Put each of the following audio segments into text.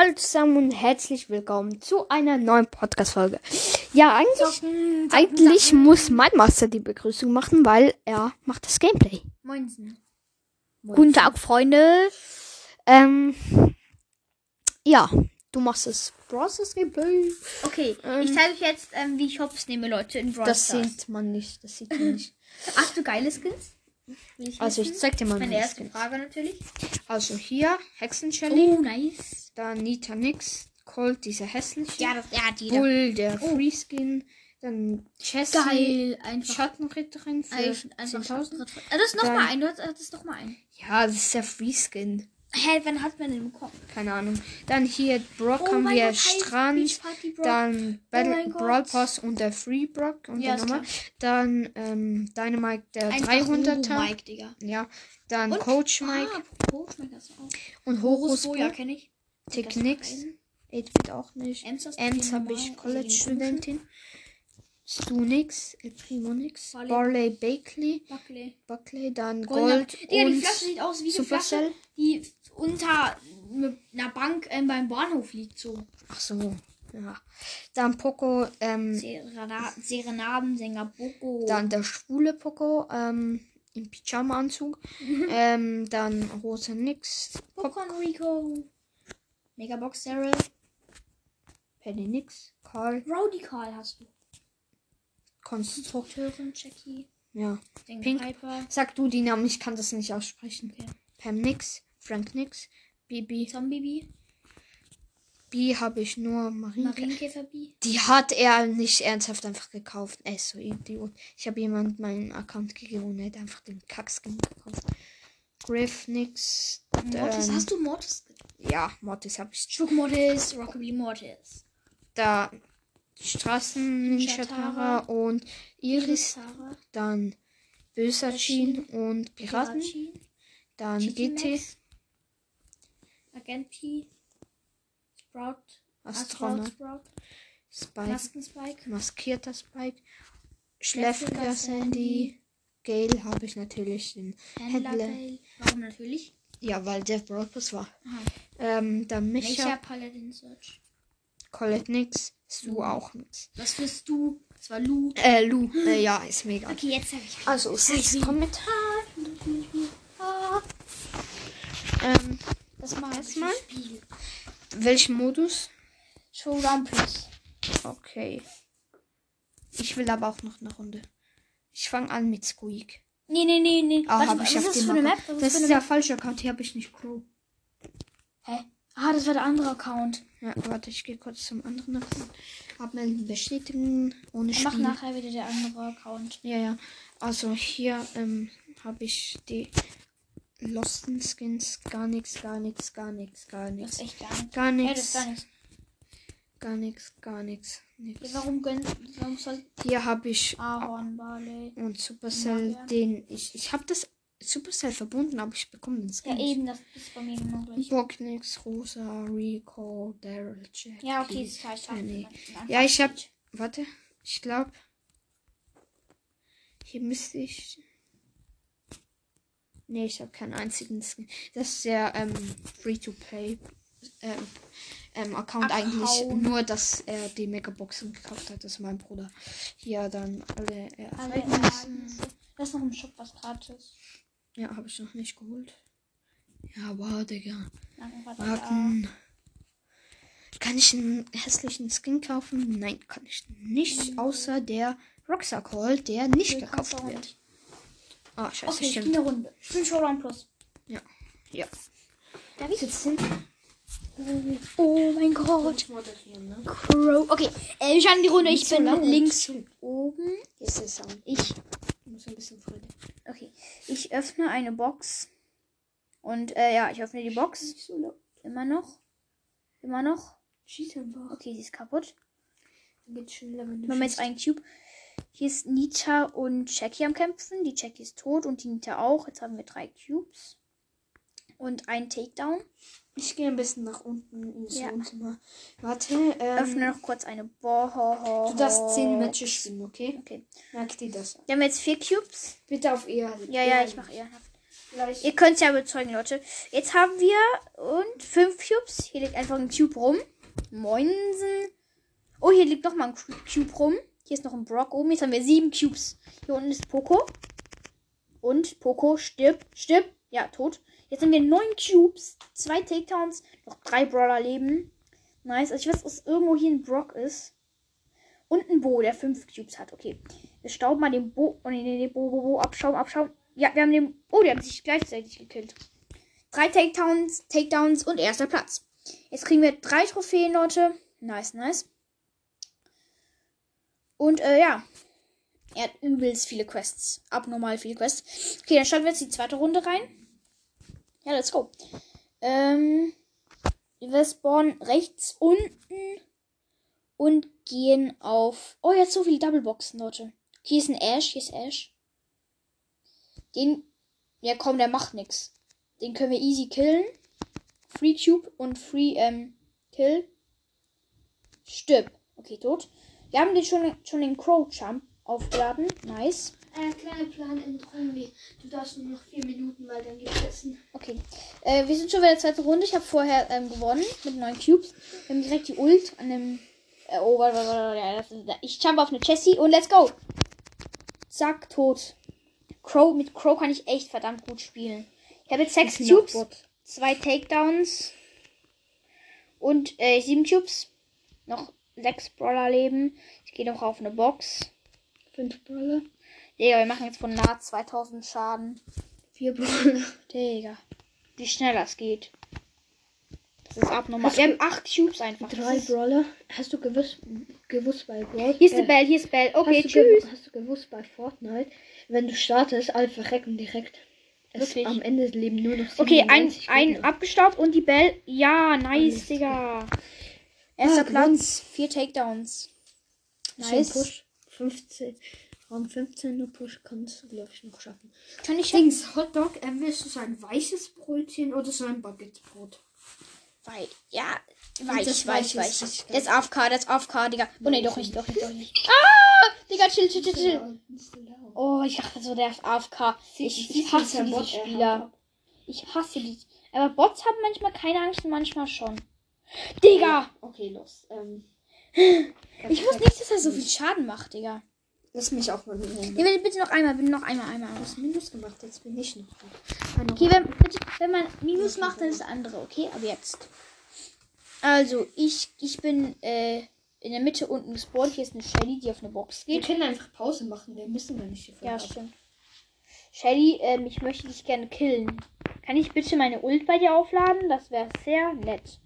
Hallo zusammen und herzlich willkommen zu einer neuen Podcast-Folge. Ja, eigentlich, Zocken, zocken, eigentlich zocken. muss mein Master die Begrüßung machen, weil er macht das Gameplay. Moinsen. Guten Tag, Freunde. Ähm, ja, du machst das Process Gameplay. Okay, Ähm, ich zeige euch jetzt, ähm, wie ich Hops nehme, Leute, in Brawl Das sieht man nicht, das sieht man nicht. Hast du geile Skins? Ich Also ich zeig dir mal Meine meine erste Skins. Frage natürlich. Also hier Hexen Shelly, Oh, nice. Dann Nita Nix, Colt, dieser hässliche, Ja, das, ja, die. Bull, der Free Skin, dann Jessie, Geil, einfach. Schattenritterin für Einfach, einfach 10.000. Ah, das ist noch Dann- mal ein, du hast das ist noch mal ein. Ja, das ist der Free Skin. Hä, wann hat man den bekommen? Keine Ahnung. Dann hier Brock Oh haben wir Gott, Strand. Dann Battle, mein Gott. Brawl Pass und der Free Brock und Ja, der ist Nummer. Dann ähm, Dynamite der Einfach 300er. Robo Mike, Digga. Ja. Dann Und- Coach Mike Ah, Coach Mike und Horus Boja Bo. kenne ich. Tick nix. Reisen. 8-Bit auch nicht. Ems habe ich College-Studentin. Stu nix. El Primo nix. Barley. Barley Bakley. Buckley. Buckley. Dann Goldener- Gold Digga, die Flasche sieht aus wie eine. Flasche, die unter einer Bank ähm, beim Bahnhof liegt. So. Ach so. Ja. Dann Poco. Ähm, Serena Serenadensänger Boko. Dann der schwule Poco ähm, im Pyjama-Anzug. ähm, dann Rosa Nix. Popcorn Rico. Megabox Daryl. Penny Nix. Karl. Rowdy Carl hast du. Konstrukt. Konstrukteurin Jackie. Ja. Den Pink. Piper. Sag du die Namen, ich kann das nicht aussprechen. Okay. Pam Nix. Frank Nix. Bibi. Zombie B habe ich nur Marien. Marienkäfer B. Die hat er nicht ernsthaft einfach gekauft. Er ist so Idiot. Ich habe jemand meinen Account gegeben und er hat einfach den Kackskin gekauft. Griff Nix. Mortis. Ähm, Hast du Mortis? Ja, Mortis habe ich Schuk Mortis. Rockabilly Mortis. da Straßen Ninja Tara Tara. und Iris, Sarah. dann Jean und Piraten, dann GT, Max. Agent P. Sprout. Astronaut. Spike, Maskenspike. maskierter Spike, Schläfriger Schläfriger Sandy, Gale habe ich natürlich den Händler. Händler. Warum natürlich? Ja, weil der Brawl Pass war. Aha. Ähm, dann Welcher Micha, Paladin Search? Colette nix, Stu Lu. auch nix. Was wirst du? Das war Lu. Äh, Lu, äh, ja, ist mega. Okay, jetzt habe ich. Also, sechs. Ah, Ähm, das mal Erstmal? Spiel. welchen Modus? Showdown Plus. Okay. Ich will aber auch noch eine Runde. Ich fange an mit Squeak. Nee, nee, nee, nee. Ah, Warte, was ich ist auf das für eine Map? Was Das ist ist der falsche Account. Hier habe ich nicht Crow. Hä? Ah, das war der andere Account. Ja, warte, ich gehe kurz zum anderen Account. Abmelden, bestätigen, ohne Ich mach Spiel. nachher wieder der andere Account. Ja, ja. Also hier ähm, habe ich die Losten Skins. Gar nichts, gar nichts, gar nichts, gar Das nichts. ist echt gar nicht. Gar das ist nichts. gar nichts. Gar nichts, gar nichts. Nix. warum gönnt. Warum soll Hier habe ich Ahorn, Barley? und Supercell, Ja. den ich. Ich habe das Supercell verbunden, aber ich bekomme den Skin. Ja, eben, das ist bei mir genau gleich. Bocknix, Rosa, Rico, Daryl, Jack. Ja, okay, ist klar. Ich Nee. Ja, ich hab. Warte, ich glaube. Hier müsste ich. Nee, ich habe keinen einzigen Skin. Das ist der ähm, Free-to-Play ähm, ähm, Account eigentlich. Account. Nur, dass er die Megaboxen gekauft hat. Das ist mein Bruder. Hier dann alle Ereignisse. Das ist noch im Shop was gratis. Ja, habe ich noch nicht geholt. Ja, aber Digga. Marken. Kann ich einen hässlichen Skin kaufen? Nein, kann ich nicht. Außer der Rucksack Hall, der nicht Nee, gekauft wird. Ah, scheiße, Okay, ich stimmt. spiele eine Runde. Ich bin Showdown Plus. Ja. Ja. Darf ich? Jetzt sind Oh mein Gott. Crow. Okay, äh, wir schauen die Runde. Ich bin links oben. Hier ist Sound. Ich, muss ein bisschen Freude. okay. Ich öffne eine Box. Und, äh, ja, ich öffne die Box. Immer noch. Immer noch. Schieß einfach. Okay, sie ist kaputt. Dann geht's schneller, wenn du Wir haben jetzt einen Cube. Hier ist Nita und Jackie am Kämpfen. Die Jackie ist tot und die Nita auch. Jetzt haben wir drei Cubes. Und einen Takedown. Ich gehe ein bisschen nach unten ins Ja. Wohnzimmer. Warte, ähm, Öffne noch kurz eine Boho. du darfst 10 Matches spielen, okay? Okay. Merk dir das. Wir haben jetzt vier Cubes. Bitte auf eher. Ja, ja, ich mache ehrenhaft. Gleich. Ihr könnt es ja überzeugen, Leute. Jetzt haben wir und fünf Cubes. Hier liegt einfach ein Cube rum. Moinsen. Oh, hier liegt noch mal ein Cu- Cube rum. Hier ist noch ein Brock oben. Jetzt haben wir sieben Cubes. Hier unten ist Poco. Und Poco stirbt. Stirbt. Ja, tot. Jetzt haben wir neun Cubes. Zwei Takedowns. Noch drei Brawler leben. Nice. Also ich weiß, dass irgendwo hier ein Brock ist. Und ein Bo, der fünf Cubes hat. Okay. Wir stauben mal den Bo. Oh nee, nee, nee. Bo, Bo, Bo. Abschauen, abschauen. Ja, wir haben den. Oh, die haben sich gleichzeitig gekillt. Drei Takedowns, Takedowns und erster Platz. Jetzt kriegen wir drei Trophäen, Leute. Nice, nice. Und äh, ja. Er hat übelst viele Quests. Abnormal viele Quests. Okay, dann starten wir jetzt die zweite Runde rein. Ja, let's go. Ähm, wir spawnen rechts unten und gehen auf. Oh, jetzt so viele Doubleboxen, Leute. Hier ist ein Ash, hier ist Ash. Den. Ja, komm, der macht nix. Den können wir easy killen. Free Cube und Free ähm, Kill. Stirb. Okay, tot. Wir haben den schon, schon den Crow Jump aufgeladen. Nice. Äh, kleiner Plan in Trombi. Du darfst nur noch 4 Minuten, weil dann geht's essen. Okay. Äh, wir sind schon bei der zweiten Runde. Ich habe vorher ähm, gewonnen mit neun Cubes. Wir haben direkt die Ult an dem. Äh, oh, warte, warte, warte. Ja, das ist, ich jump auf eine Jessie und let's go. Zack, tot. Crow, mit Crow kann ich echt verdammt gut spielen. Ich habe jetzt sechs Cubes, zwei Takedowns und äh, sieben Cubes. Noch sechs Brawler leben. Ich gehe noch auf eine Box. 5 Brawler. Digga, wir machen jetzt von nah 2000 Schaden. 4 Brawler. Digga. Wie schnell das geht. Das ist abnormal. Wir haben acht Cubes einfach. Das 3 ist- Brawler. Hast du gewusst, gewusst bei Brawl? Hier ist die äh, Bell, hier ist Bell. Okay, hast, du tschüss. hast du gewusst bei Fortnite, wenn du startest, alle verrecken direkt. Es, Wirklich? am Ende leben nur noch Okay, ein, 97 ein abgestaubt und die Bell. Ja, nice, Alles Digga. Erster Ah, Platz, vier Takedowns. Nice. Push. 15. Raum 15 nur Push kannst du, glaube ich, noch schaffen. Kann ich Dings, Hotdog, ähm, willst du so ein weißes Brötchen oder so ein Baguettebrot? Weil, ja, das weich, weich, Weiche ist weich. Der ist AFK, der ist AFK, Digga. Oh Nein, doch ich nicht, doch nicht, doch nicht. Ah! Digga, chill, chill, chill, chill. Oh, ich dachte so, der ist AFK. Ich, ich hasse diese Spieler. Ich hasse die. Aber Bots haben manchmal keine Angst und manchmal schon. Digga! Okay, los. Ähm, Ich wusste nicht, dass er so viel Schaden macht, Digga. Lass mich auch mal eine Nee, Runde. bitte, noch einmal, bitte noch einmal, einmal. Du hast Minus gemacht, jetzt bin ich noch. Eine Okay, wenn, bitte, wenn man Minus macht, dann ist der andere, okay? Aber jetzt. Also, ich, ich bin äh, in der Mitte unten gespawnt. Hier ist eine Shelly, die auf eine Box Wir geht. können einfach Pause machen, wir müssen gar nicht hier Ja, vorher. stimmt. Shelly, ähm, ich möchte dich gerne killen. Kann ich bitte meine Ult bei dir aufladen? Das wäre sehr nett.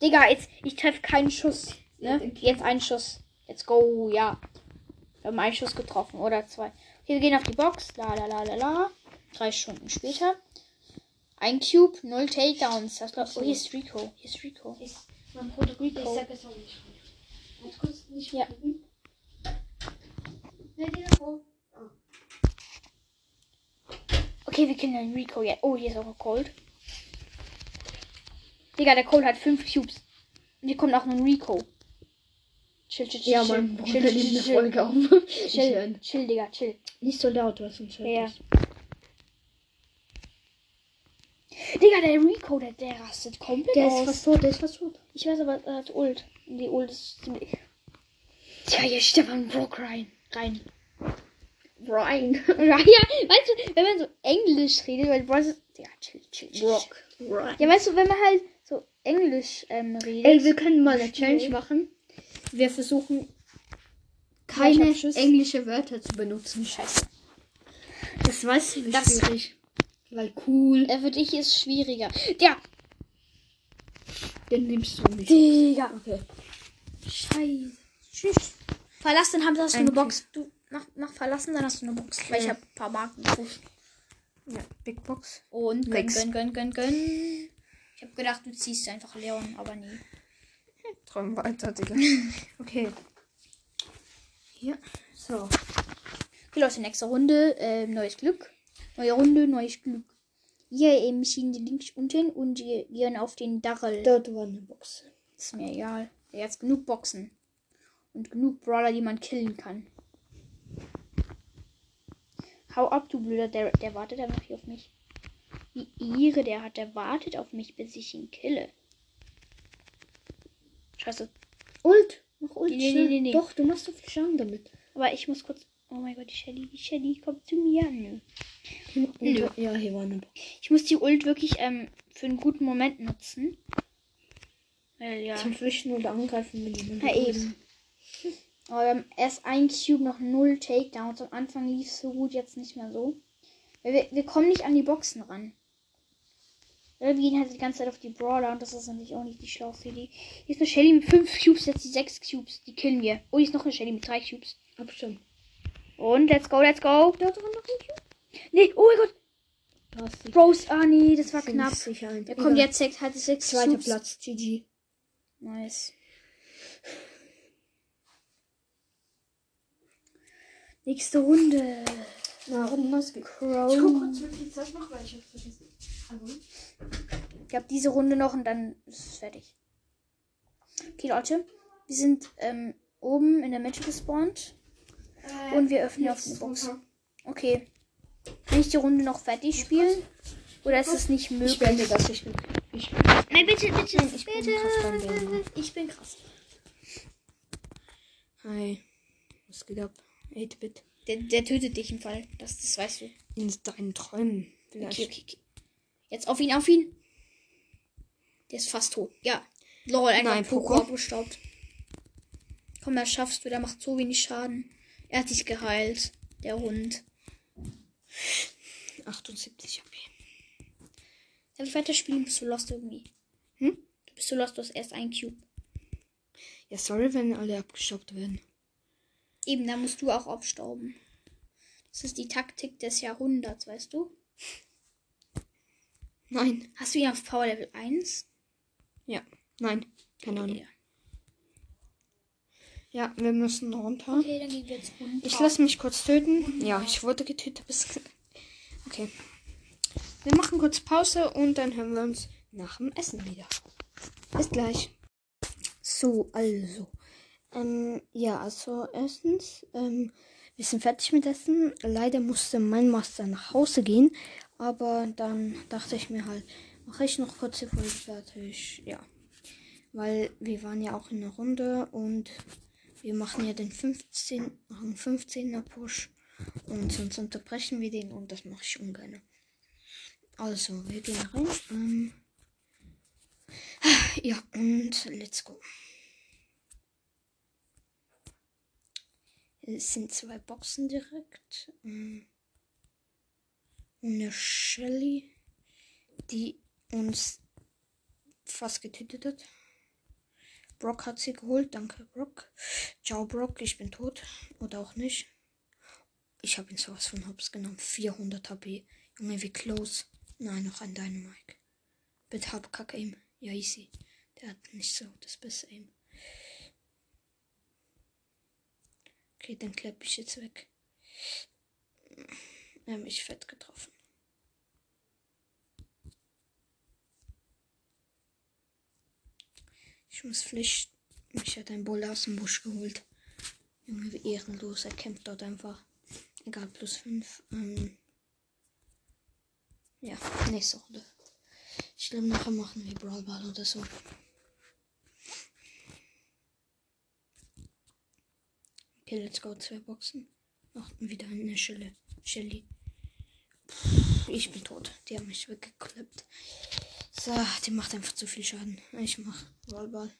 Digga, jetzt, ich treffe keinen Schuss. Ja, Ne? okay. Jetzt ein Schuss. Let's go, ja. Wir haben einen Schuss getroffen oder zwei. Okay, wir gehen auf die Box. La la la la la. Drei Stunden später. Ein Cube, null Takedowns. Das glaub, oh, hier ist Rico. Hier ist Rico. Ich, mein Bruder Rico. Ich sag es auch nicht. Ganz kurz, nicht Ja. gucken. Davor? Okay, wir kennen den Rico jetzt. Oh, hier ist auch ein Cold. Digga, der Cold hat fünf Cubes. Und hier kommt auch noch ein Rico. Chill, chill, chill. Ja, chill. mein Bruder chill, nimmt chill, eine chill, Folge auf. Chill, äh, chill, Digga, chill. nicht so laut, was sonst hört Ja. Digga, der Rico, der, der rastet komplett Der aus. ist fast tot, der ist fast tot. Ich weiß aber, er hat Ult. Die Ult ist ziemlich. Tja, hier steht ein Brock rein. Rein. Brian. Ja, weißt du, wenn man so Englisch redet, weil Brock ist. Ja, chill, chill, chill. Brock. Brian. Ja, weißt du, wenn man halt so Englisch ähm, redet. Ey, wir können mal eine Challenge machen. Wir versuchen Ja, keine Schiss. englische Wörter zu benutzen. Scheiße. Das weiß ich Das- schwierig. Weil cool, Äh, für dich ist schwieriger. Ja, den nimmst du nicht. Digga. Okay. Scheiße. Tschüss. Verlass, dann hast du Ein eine Box. Du mach, mach verlassen, dann hast du eine Box. Weil ich Ja. habe ein paar Marken gepusht. Ja, Big Box. Und gönn, gönn, gönn, gönn, gönn. Ich habe gedacht, du ziehst einfach Leon, aber nie. Träum weiter, Digga. Okay, Hier. So. Okay, Leute, nächste Runde. Äh, neues Glück. Neue Runde, neues Glück. Hier eben schienen die links unten und die gehen auf den Dachel. Dort war eine Box. Ist mir egal. Der hat genug Boxen. Und genug Brawler, die man killen kann. Hau ab, du Blöder. Der, der wartet einfach hier auf mich. Wie ihre, der hat, der wartet auf mich, bis ich ihn kille. Scheiße. Ult. Mach Ult. Nee, nee, nee, nee. Doch, du machst so viel Schaden damit. Aber ich muss kurz. Oh mein Gott, die Shelly, die Shelly kommt zu mir. Nö. Nö. Ja, hier war eine Box. Ich muss die Ult wirklich ähm, für einen guten Moment nutzen. Weil ja. Zum Flüchten oder Angreifen, wenn jemand Ja, eben. Aber wir haben erst ein Cube, noch null Takedowns. Am Anfang lief es so gut, jetzt nicht mehr so. Weil wir, wir kommen nicht an die Boxen ran. Wir gehen halt die ganze Zeit auf die Brawler und das ist natürlich auch nicht die schlauste Idee. Hier ist eine Shelly mit 5 Cubes, jetzt die 6 Cubes. Die killen wir. Oh, hier ist noch eine Shelly mit 3 Cubes. Abstand. Und let's go, let's go. Dort war noch ein Cube. Nee, oh mein Gott. Da Bros, ah nee, das war knapp. Sicher kommt Egal. jetzt, sechs- hat 6 Zweiter Cubes. Platz. GG. Nice. Nächste Runde. Na, geht? Crow. Ich guck kurz, wie viel Zeit noch, weil ich hab's vergessen. Ich glaube, diese Runde noch und dann ist es fertig. Okay, Leute. Wir sind ähm, oben in der Mitte gespawnt. Und wir öffnen auf eine Box. Okay. Kann ich die Runde noch fertig spielen? Oder ist es nicht Ich möglich? beende das. Ich bin, ich bin, Nein, bitte, bitte, ich bin krass beim. Ich bin krass. Hi. Was geht ab? 8-Bit. Der, der tötet dich im Fall. Das, das weißt du. In deinen Träumen. Vielleicht. Okay, okay, okay. Jetzt auf ihn, auf ihn. Der ist fast tot. Ja. Lol, einfach Nein, Poco abgestaubt. Komm, das schaffst du. Der macht so wenig Schaden. Er hat dich geheilt. Der Hund. 78 HP. Darf ich weiterspielen? Bist du lost irgendwie? Hm? Du bist so lost, du hast erst ein Cube. Ja, sorry, wenn alle abgestoppt werden. Eben, da musst du auch abstauben. Das ist die Taktik des Jahrhunderts, weißt du? Nein. Hast du ihn auf Power Level 1? Ja. Nein. Keine Ahnung. Ja. Ja, wir müssen runter. Okay, dann gehen wir jetzt runter. Ich lasse mich kurz töten. Ja, ich wurde getötet. Bis okay. Wir machen kurz Pause und dann hören wir uns nach dem Essen wieder. Bis gleich. So, also. Ähm, ja, also erstens, ähm, wir sind fertig mit Essen. Leider musste mein Master nach Hause gehen. Aber dann dachte ich mir halt, mache ich noch kurz die Folge fertig. Ja. Weil wir waren ja auch in einer Runde und wir machen ja den 15, Rang 15er Push und sonst unterbrechen wir den und das mache ich ungern. Also, wir gehen rein. Ähm, ja, und let's go. Es sind zwei Boxen direkt. Ähm, eine Shelly, die uns fast getötet hat. Brock hat sie geholt. Danke, Brock. Ciao, Brock. Ich bin tot. Oder auch nicht. Ich habe ihn sowas von Hops genommen. 400 HP. Junge, wie close. Nein, noch ein Dynamite. Bitte hab Kack Aim. Ja, easy. Der hat nicht so das beste Aim. Okay, dann klappe ich jetzt weg. Er hat mich fett getroffen. Ich muss flüchten. Mich hat ein Bull aus dem Busch geholt. Junge, wie ehrenlos. Er kämpft dort einfach. Egal, plus 5. Ähm ja, nächste Runde. Ich glaube, nachher machen wir Brawl Ball oder so. Okay, let's go. Zwei Boxen. Noch wieder eine Schelle. Shelly. Ich bin tot. Die haben mich weggeklappt. So, die macht einfach zu viel Schaden. Ich mach Rollball.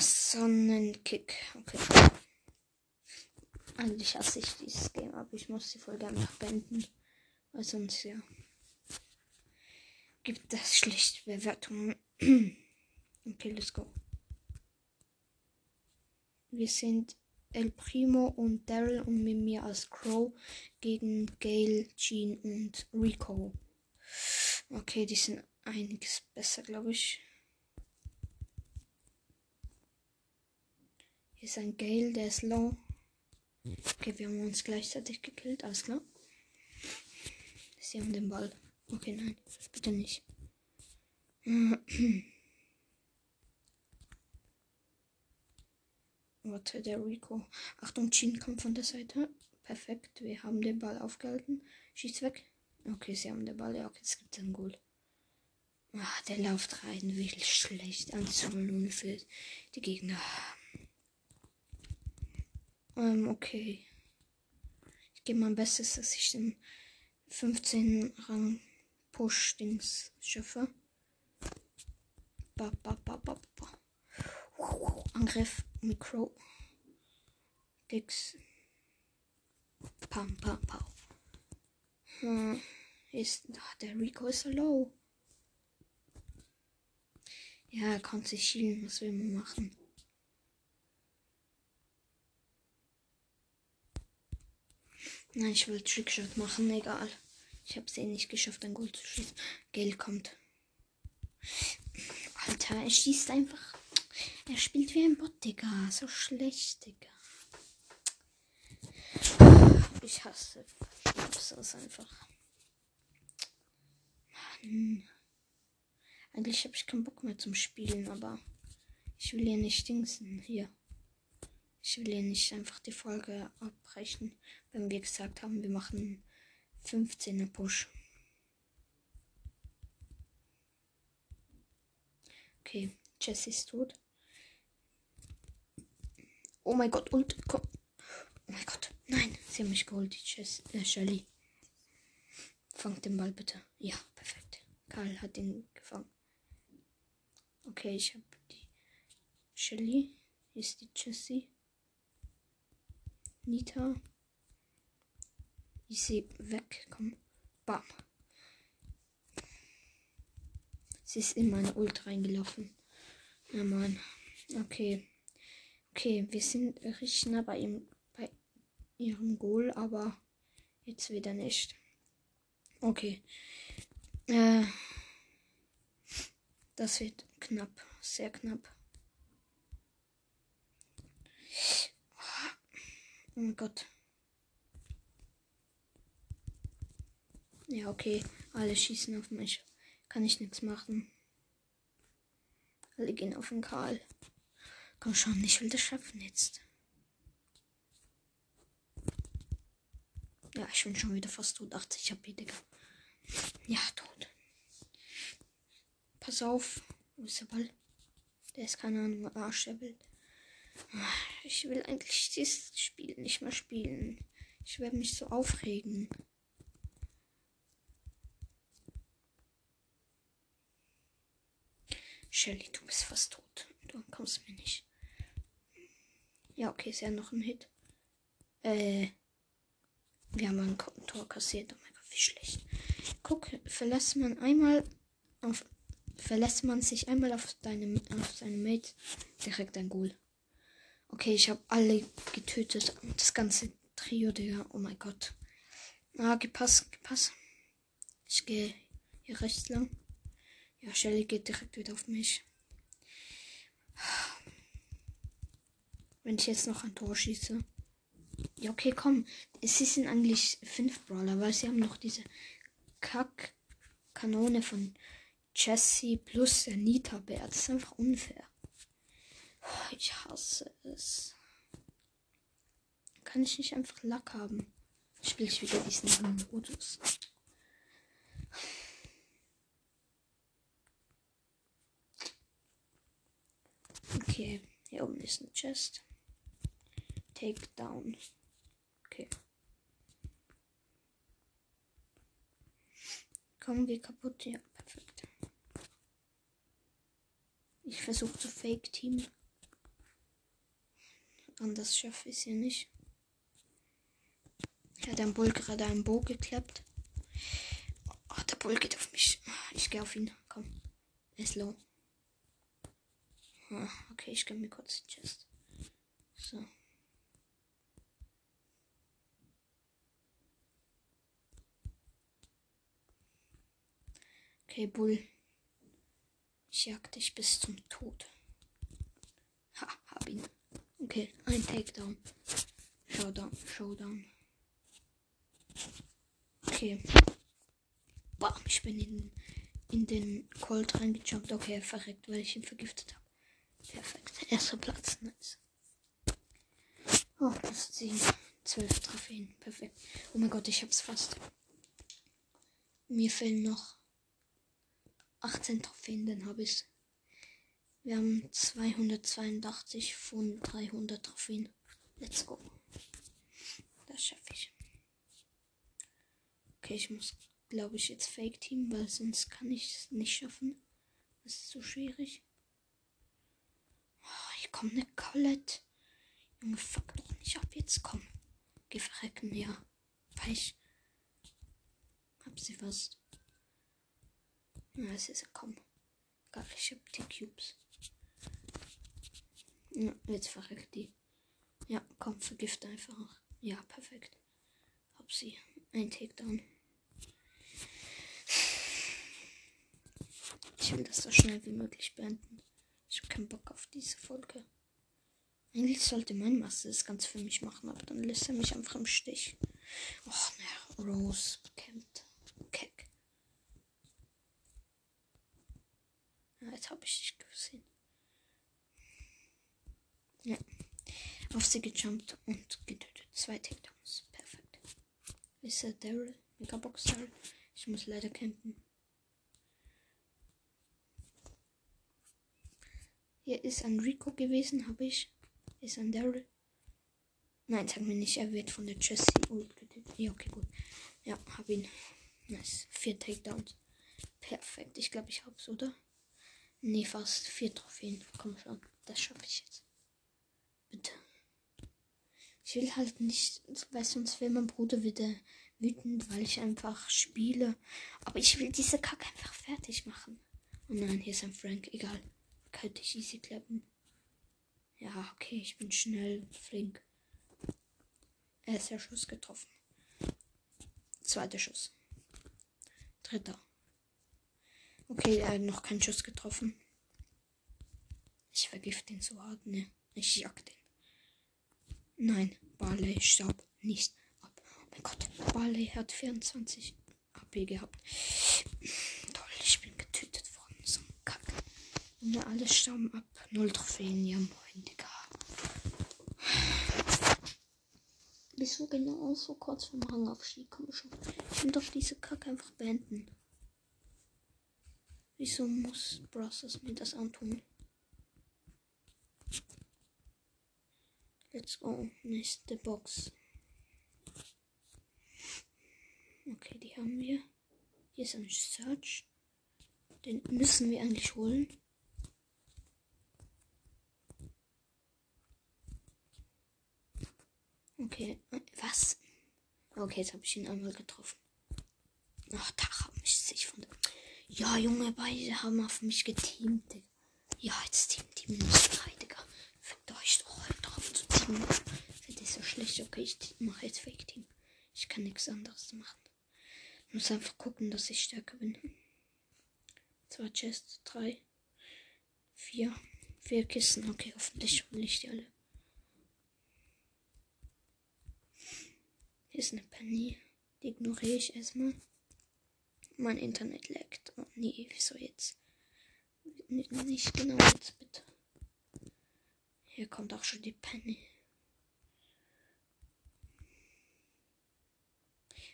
Sonnenkick. Okay. Eigentlich hasse ich dieses Game, aber ich muss die Folge einfach beenden. Weil sonst ja. Gibt das schlechte Bewertungen. okay, let's go. Wir sind El Primo und Daryl und mit mir als Crow gegen Gail, Jean und Rico. Okay, die sind einiges besser, glaube ich. Hier ist ein Gale, der ist low. Okay, wir haben uns gleichzeitig gekillt, alles klar. Sie haben den Ball. Okay, nein, bitte nicht. Warte, der Rico. Achtung, Chin kommt von der Seite. Perfekt, wir haben den Ball aufgehalten. Schießt weg. Okay, sie haben den Ball. Ja, okay, jetzt gibt es einen Goal. Ah, der läuft rein, wirklich schlecht. 1 zu 0 für die Gegner. Ähm, okay. Ich gebe mein Bestes, dass ich den 15 Rang Push-Dings schaffe. Ba, ba, ba, ba, ba. Angriff, Mikro. Dix. Pam, pam, pam. Hm, ist, ach, der Rico ist so low. Ja, er kann sich schielen. Was man machen? Nein, ich will Trickshot machen. Egal. Ich habe es eh nicht geschafft, ein Goal zu schießen. Geld kommt. Alter, er schießt einfach. Er spielt wie ein Bot, Digga. So schlecht, Digga. Ich hasse. Hasse es einfach. Mann. Eigentlich habe ich keinen Bock mehr zum Spielen, aber ich will hier nicht dingsen. Hier. Ich will hier nicht einfach die Folge abbrechen, wenn wir gesagt haben, wir machen 15er Push. Okay, Jesse ist tot. Oh mein Gott, und komm. Oh mein Gott, nein, sie haben mich geholt, die Jess, äh, Shelly. Fangt den Ball bitte. Ja, perfekt. Karl hat ihn gefangen. Okay, ich habe die Shelly. Hier ist die Jessie. Nita. Ich sehe weg. Komm. Bam. Sie ist in meine Ult reingelaufen. Ja, Mann. Okay. Okay, wir sind richtig nah bei ihm, ihrem Goal, aber jetzt wieder nicht. Okay. Äh, das wird knapp, sehr knapp. Oh mein Gott. Ja, okay. Alle schießen auf mich. Kann ich nichts machen. Alle gehen auf den Karl. Komm schon, ich will das schaffen jetzt. Ja, ich bin schon wieder fast tot. 80 HP, Digga. Ja, tot. Pass auf. Wo ist der Ball? Der ist keine Ahnung, Arsch der Bild. Ich will eigentlich dieses Spiel nicht mehr spielen. Ich werde mich so aufregen. Shelly, du bist fast tot. Du kommst mir nicht. Ja, okay, ist ja noch ein Hit. Äh. Wir haben ein Tor kassiert. Oh mein Gott, wie schlecht. Guck, verlässt man einmal auf. Verlässt man sich einmal auf, deine, auf seine Mate, direkt ein Goal. Okay, ich habe alle getötet. Das ganze Trio, Digga. Oh mein Gott. Ah, gepasst, gepasst. Ich gehe hier rechts lang. Ja, Shelly geht direkt wieder auf mich. Wenn ich jetzt noch ein Tor schieße. Ja, okay, komm. Es sind eigentlich fünf Brawler, weil sie haben noch diese Kack-Kanone von Jesse plus der Nita-Bär. Das ist einfach unfair. Ich hasse es. Kann ich nicht einfach Lack haben? Spiele ich wieder diesen Modus. Okay, hier oben ist ein Chest. Take down. Okay. Komm, geh kaputt. Ja, perfekt. Ich versuche zu fake team. Anders schaffe ich es hier nicht. Hat ein Bull gerade einen Bow geklappt. Oh, der Bull geht auf mich. Ich gehe auf ihn. Komm. Er ist low. Ah, okay, ich gehe mir kurz die Chest. So. Okay, Bull. Ich jag dich bis zum Tod. Ha, hab ihn. Okay, ein Takedown. Showdown, Showdown. Okay. Boah, ich bin in, in den Colt reingejumpt. Okay, er verreckt, weil ich ihn vergiftet habe. Perfekt. Erster Platz. Nice. Oh, plus 10. 12 Trophäen. Perfekt. Oh mein Gott, ich hab's fast. Mir fehlen noch 18 Trophäen, dann habe ich's. Wir haben 282 von 300 Trophäen. Let's go. Das schaffe ich. Okay, ich muss, glaube ich, jetzt Fake Team, weil sonst kann ich es nicht schaffen. Das ist zu schwierig. Oh, ich komme eine Colette. Junge, fuck doch nicht ab. Jetzt komm. Geh verrecken, ja. Weil ich hab sie fast. Ja, es ist komm. Gar ich hab die Cubes. Ja, jetzt verreckt die. Ja, komm, vergift einfach. Ja, perfekt. Hab sie. Ein Takedown. Ich will das so schnell wie möglich beenden. Ich hab keinen Bock auf diese Folge. Eigentlich sollte mein Master das ganz für mich machen, aber dann lässt er mich einfach im Stich. Och, ne, Rose bekämpft. Keck. Ja, jetzt habe ich dich gesehen. Ja. Auf sie gejumpt und getötet. Zwei Takedowns. Perfekt. Ist er Daryl? Megabox Daryl? Ich muss leider campen. Hier ist ein Rico gewesen, habe ich. Ist ein Daryl. Nein, sag mir nicht, er wird von der Jessie ult getötet. Ja, okay, gut. Ja, hab ihn. Nice. Vier Takedowns. Perfekt. Ich glaube, ich hab's, oder? Nee, fast. Vier Trophäen. Komm schon. Das schaffe ich jetzt. Bitte. Ich will halt nicht, weil sonst will mein Bruder wieder wütend, weil ich einfach spiele. Aber ich will diese Kacke einfach fertig machen. Oh nein, hier ist ein Frank. Egal. Könnte ich easy klappen. Ja, okay, ich bin schnell, flink. Erster Schuss getroffen. Zweiter Schuss. Dritter. Okay, er hat noch keinen Schuss getroffen. Ich vergifte ihn so hart, ne? Ich jag den. Nein, Barley starb nicht ab. Oh mein Gott, Barley hat 24 AP gehabt. Toll, ich bin getötet worden. So ein Kack. Und alle starben ab. Null Trophäen, ja moin, Digga. Wieso genau so kurz vom Rangaufstieg? Komm schon. Ich will doch diese Kacke einfach beenden. Wieso muss Bros mir das antun? Let's go. Nächste Box. Okay, die haben wir. Hier ist ein Search. Den müssen wir eigentlich holen. Okay, was? Okay, jetzt habe ich ihn einmal getroffen. Ach, da haben mich sich von der. Ja, Junge, beide haben auf mich geteamt, Digga. Ja, jetzt Team, Team minus 3, Digga. Fickt euch doch halt drauf zu teamen. Finde ich so schlecht. Okay, ich mache jetzt Fake Team. Ich kann nichts anderes machen. Ich muss einfach gucken, dass ich stärker bin. Zwei Chests, drei, vier, vier Kisten. Okay, hoffentlich hole ich die alle. Hier ist eine Penny. Die ignoriere ich erstmal. Mein Internet leckt. Oh nee, wieso jetzt? Nicht genau jetzt bitte. Hier kommt auch schon die Penny.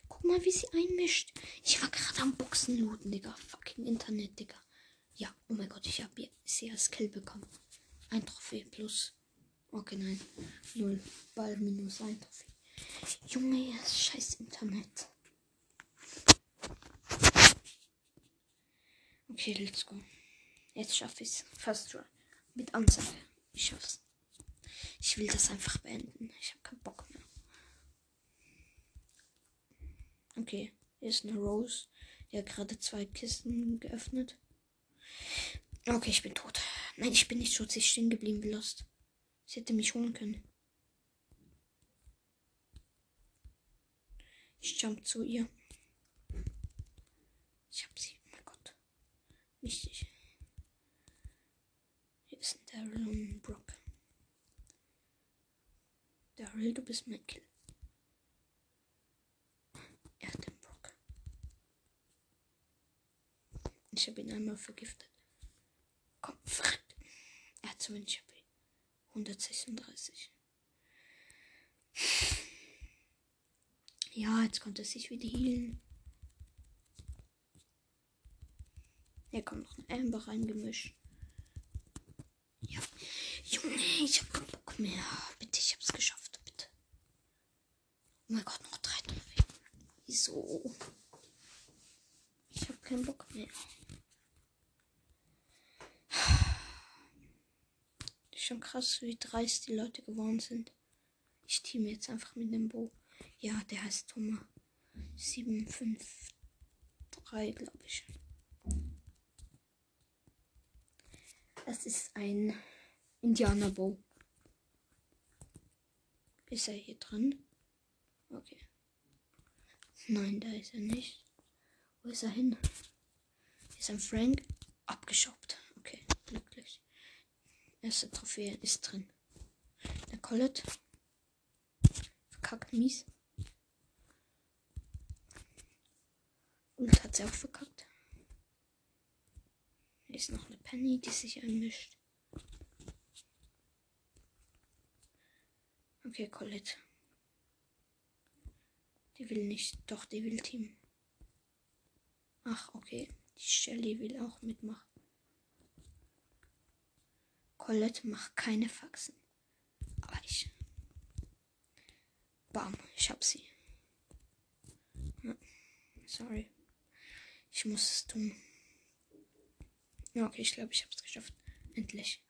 Guck mal, wie sie einmischt. Ich war gerade am Boxen looten, Digga. Fucking Internet, Digga. Ja, oh mein Gott, ich habe sie als Kill bekommen. Ein Trophäe plus. Okay, nein. Null. Ball minus ein Trophäe. Junge, scheiß Internet. Okay, let's go. Jetzt schaffe ich es. Fast try. Mit Ansage. Ich schaff's. Ich will das einfach beenden. Ich habe keinen Bock mehr. Okay, hier ist eine Rose. Die hat gerade zwei Kisten geöffnet. Okay, ich bin tot. Nein, ich bin nicht tot. Sie ist stehen geblieben, wie Lost. Sie hätte mich holen können. Ich jump zu ihr. Ich hab sie. Wichtig. Hier ist ein Daryl und ein Brock. Daryl, du bist mein Kill. Er hat den Brock. Ich habe ihn einmal vergiftet. Komm, verreckt. Er hat zu wenig HP. 136. Ja, jetzt konnte er sich wieder healen. Hier kommt noch ein Amber reingemischt. Ja. Junge, ich hab keinen Bock mehr. Bitte, ich hab's geschafft. Bitte. Oh mein Gott, noch drei Trophäen. Wieso? Ich hab keinen Bock mehr. Schon krass, wie dreist die Leute geworden sind. Ich team jetzt einfach mit dem Bo. Ja, der heißt Thomas. 753, glaube ich. Das ist ein Indianerbow. Ist er hier drin? Okay. Nein, da ist er nicht. Wo ist er hin? Ist ein Frank abgeschoppt. Okay, glücklich. Erste Trophäe ist drin. Der Collet. Verkackt mies. Und hat sie auch verkackt. Ist noch eine Penny, die sich einmischt. Okay, Colette. Die will nicht. Doch, die will Team. Ach, okay. Die Shelly will auch mitmachen. Colette macht keine Faxen. Aber ich. Bam, ich hab sie. Sorry. Ich muss es tun. Ja, okay, ich glaube, ich hab's geschafft. Endlich.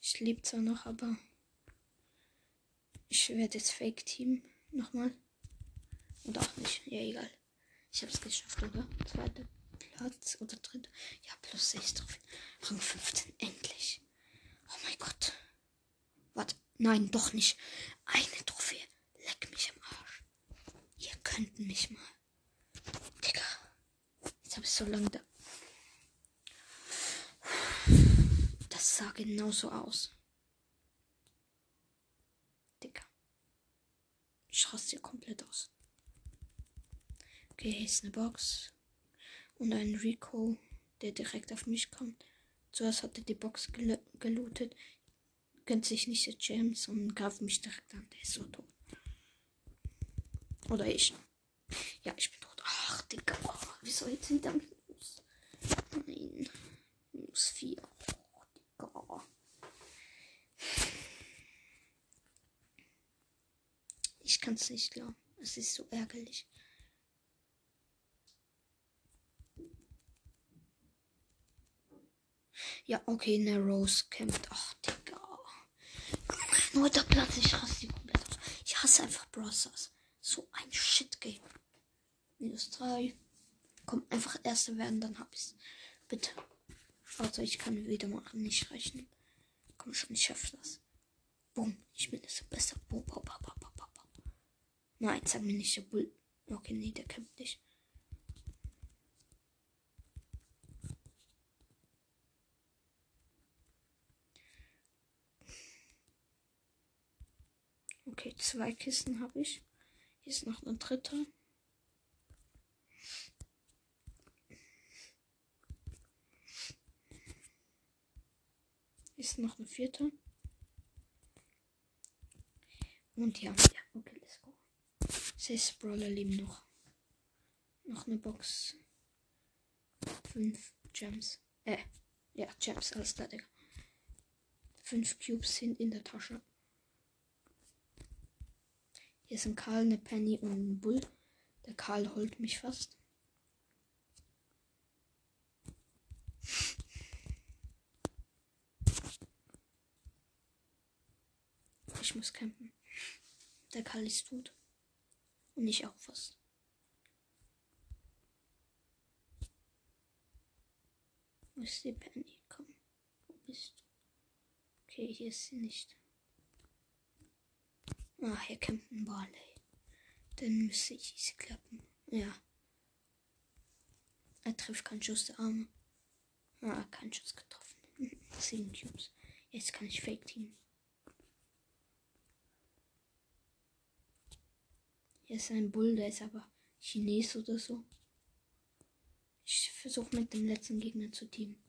Ich lebe zwar noch, aber ich werde jetzt Fake Team nochmal. Oder auch nicht. Ja, egal. Ich hab's geschafft, oder? Zweiter Platz oder dritter. Ja, plus 6 Trophäen. Rang 15. Endlich. Oh mein Gott. Warte. Nein, doch nicht. Eine Trophäe. Leck mich am Arsch. Ihr könnten mich mal. Digga. Jetzt habe ich so lange da. Das sah genauso aus. Digga. Ich raste hier komplett aus. Okay, hier ist eine Box. Und ein Rico, der direkt auf mich kommt. Zuerst hat er die Box gel gelootet. Gönnt sich nicht der James und greift mich direkt an. Der ist so tot. Oder ich. Ja, ich bin tot. Ach, Digga. Oh, wieso jetzt wieder Minus? Nein. Minus 4. Digga. Ich kann es nicht glauben. Es ist so ärgerlich. Ja, okay, eine Rose kämpft. Ach, Digga. Nur der Platz, ich hasse die komplett. Ich hasse einfach Brothers. So ein Shit-Game. Minus 3. Komm, einfach Erste werden, dann hab ich's. Bitte. Also, ich kann wieder mal nicht rechnen. Komm schon, ich schaff das. Boom, ich bin es besser. Boom, boom, boom, boom, boom, boom. Nein, sag mir nicht, der Bull. Okay, nee, der kämpft nicht. Okay, zwei Kisten habe ich. Hier ist noch eine dritte. Ist noch eine vierte. Und ja, ja, okay, let's go. Sechs Brawler leben noch. Noch eine Box. Fünf Gems. Äh, ja, Gems, alles klar, Digga. Fünf Cubes sind in der Tasche. Hier sind Karl, eine Penny und ein Bull. Der Karl holt mich fast. Ich muss campen. Der Karl ist tot. Und ich auch fast. Wo ist die Penny? Komm. Wo bist du? Okay, hier ist sie nicht. Ah, hier kämpft ein Barley. Dann müsste ich easy klappen. Ja. Er trifft keinen Schuss der Arme. Ah, keinen Schuss getroffen. Sieben Cubes. Jetzt kann ich Fake Team. Hier ist ein Bull, der ist aber Chines oder so. Ich versuche mit dem letzten Gegner zu teamen.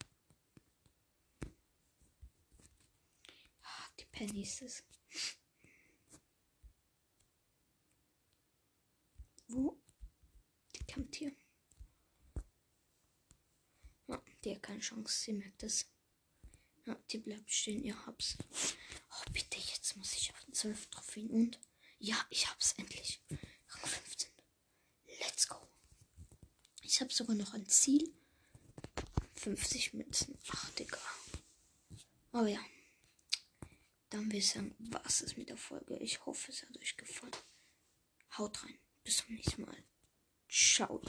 Ah, die Penny ist es. Wo? Die kämpft hier. Ja, die hat keine Chance. Sie merkt es. Ja, die bleibt stehen. Ihr habt's. Oh, bitte, jetzt muss ich auf 12 Trophäen. Und? Ja, ich hab's endlich. Rang 15. Let's go. Ich habe sogar noch ein Ziel. 50 Münzen. Ach, Digga. Aber ja. Dann will ich sagen, was ist mit der Folge. Ich hoffe, es hat euch gefallen. Haut rein. Bis zum nächsten Mal. Ciao.